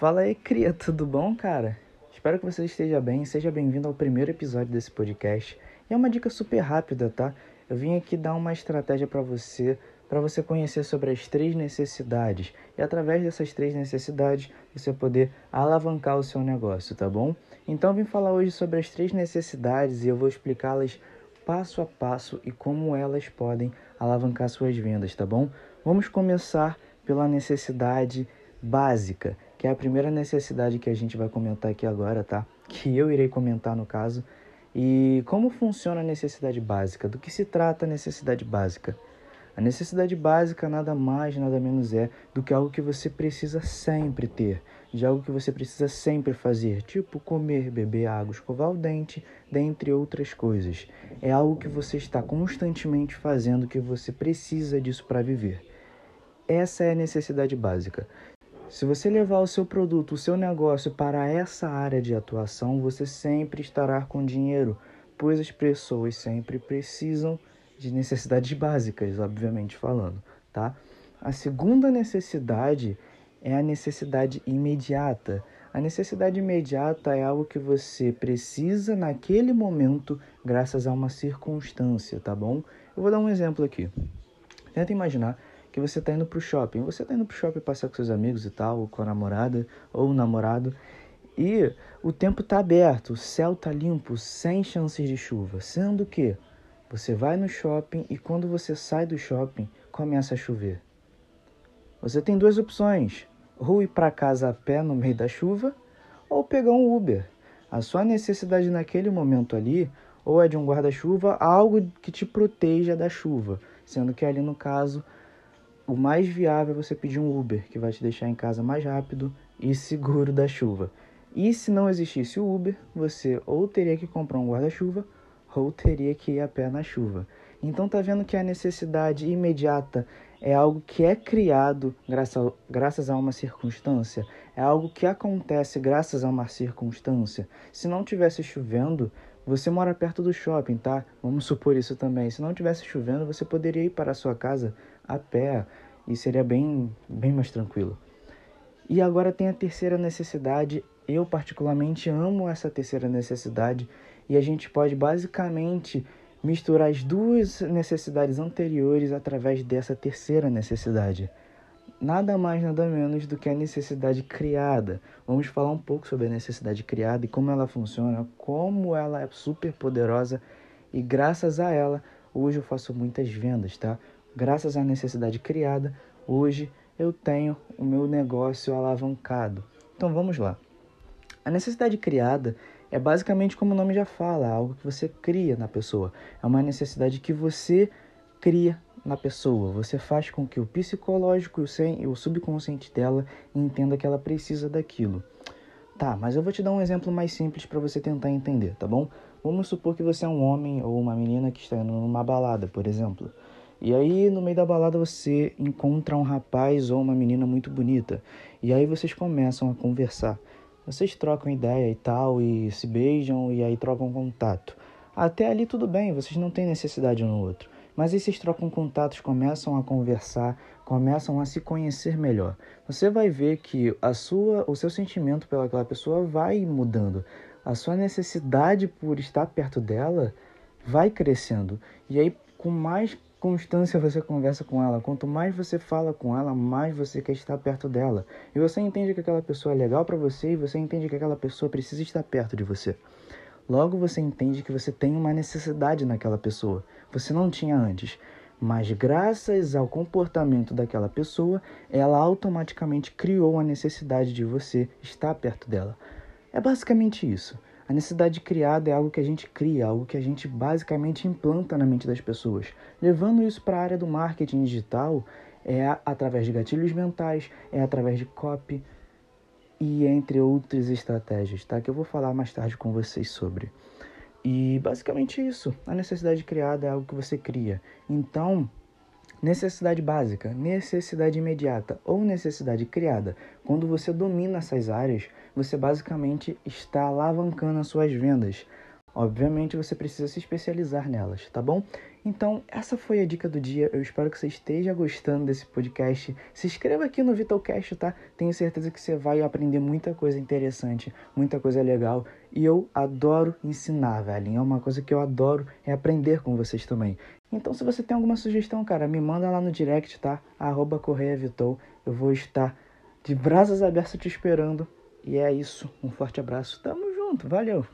Fala aí, cria, tudo bom, cara? Espero que você esteja bem. Seja bem-vindo ao primeiro episódio desse podcast. E é uma dica super rápida, tá? Eu vim aqui dar uma estratégia para você, para você conhecer sobre as três necessidades e através dessas três necessidades você poder alavancar o seu negócio, tá bom? Então eu vim falar hoje sobre as três necessidades e eu vou explicá-las passo a passo e como elas podem alavancar suas vendas, tá bom? Vamos começar pela necessidade básica, que é a primeira necessidade que a gente vai comentar aqui agora, tá? Que eu irei comentar no caso. E como funciona a necessidade básica? Do que se trata a necessidade básica? A necessidade básica nada mais, nada menos é do que algo que você precisa sempre ter, de algo que você precisa sempre fazer, tipo comer, beber água, escovar o dente, dentre outras coisas. É algo que você está constantemente fazendo, que você precisa disso para viver. Essa é a necessidade básica. Se você levar o seu produto, o seu negócio para essa área de atuação, você sempre estará com dinheiro, pois as pessoas sempre precisam de necessidades básicas, obviamente falando, tá? A segunda necessidade é a necessidade imediata. A necessidade imediata é algo que você precisa naquele momento, graças a uma circunstância, tá bom? Eu vou dar um exemplo aqui. Tenta imaginar que você está indo para o shopping. Você está indo para o shopping passear com seus amigos e tal, ou com a namorada ou o namorado, e o tempo está aberto, o céu está limpo, sem chances de chuva. Sendo que você vai no shopping e quando você sai do shopping, começa a chover. Você tem duas opções: ou ir para casa a pé no meio da chuva, ou pegar um Uber. A sua necessidade naquele momento ali, ou é de um guarda-chuva, algo que te proteja da chuva, sendo que ali no caso o mais viável é você pedir um Uber, que vai te deixar em casa mais rápido e seguro da chuva. E se não existisse o Uber, você ou teria que comprar um guarda-chuva ou teria que ir a pé na chuva. Então tá vendo que a necessidade imediata é algo que é criado graças, graças a uma circunstância, é algo que acontece graças a uma circunstância. Se não tivesse chovendo, você mora perto do shopping, tá? Vamos supor isso também. Se não tivesse chovendo, você poderia ir para a sua casa a pé e seria bem, bem mais tranquilo. E agora tem a terceira necessidade. Eu particularmente amo essa terceira necessidade e a gente pode basicamente misturar as duas necessidades anteriores através dessa terceira necessidade. Nada mais, nada menos do que a necessidade criada. Vamos falar um pouco sobre a necessidade criada e como ela funciona, como ela é super poderosa e graças a ela hoje eu faço muitas vendas, tá? Graças à necessidade criada, hoje eu tenho o meu negócio alavancado. Então vamos lá. A necessidade criada é basicamente como o nome já fala, algo que você cria na pessoa. É uma necessidade que você cria na pessoa. Você faz com que o psicológico e o subconsciente dela entenda que ela precisa daquilo. Tá, mas eu vou te dar um exemplo mais simples para você tentar entender, tá bom? Vamos supor que você é um homem ou uma menina que está indo numa balada, por exemplo. E aí, no meio da balada, você encontra um rapaz ou uma menina muito bonita. E aí vocês começam a conversar. Vocês trocam ideia e tal, e se beijam, e aí trocam contato. Até ali tudo bem, vocês não têm necessidade um no outro. Mas aí vocês trocam contatos, começam a conversar, começam a se conhecer melhor. Você vai ver que a sua, o seu sentimento pelaquela pessoa vai mudando. A sua necessidade por estar perto dela vai crescendo. E aí, com mais constância você conversa com ela, quanto mais você fala com ela, mais você quer estar perto dela. E você entende que aquela pessoa é legal para você e você entende que aquela pessoa precisa estar perto de você. Logo você entende que você tem uma necessidade naquela pessoa. Você não tinha antes. Mas graças ao comportamento daquela pessoa, ela automaticamente criou a necessidade de você estar perto dela. É basicamente isso. A necessidade criada é algo que a gente cria, algo que a gente basicamente implanta na mente das pessoas. Levando isso para a área do marketing digital, é através de gatilhos mentais, é através de copy e entre outras estratégias, tá? Que eu vou falar mais tarde com vocês sobre. E basicamente isso. A necessidade criada é algo que você cria. Então, Necessidade básica, necessidade imediata ou necessidade criada. Quando você domina essas áreas, você basicamente está alavancando as suas vendas. Obviamente você precisa se especializar nelas, tá bom? Então, essa foi a dica do dia. Eu espero que você esteja gostando desse podcast. Se inscreva aqui no Vitalcast, tá? Tenho certeza que você vai aprender muita coisa interessante, muita coisa legal. E eu adoro ensinar, velho. É uma coisa que eu adoro é aprender com vocês também. Então, se você tem alguma sugestão, cara, me manda lá no direct, tá? Arroba Correia Vitou. Eu vou estar de braças abertas te esperando. E é isso. Um forte abraço. Tamo junto. Valeu!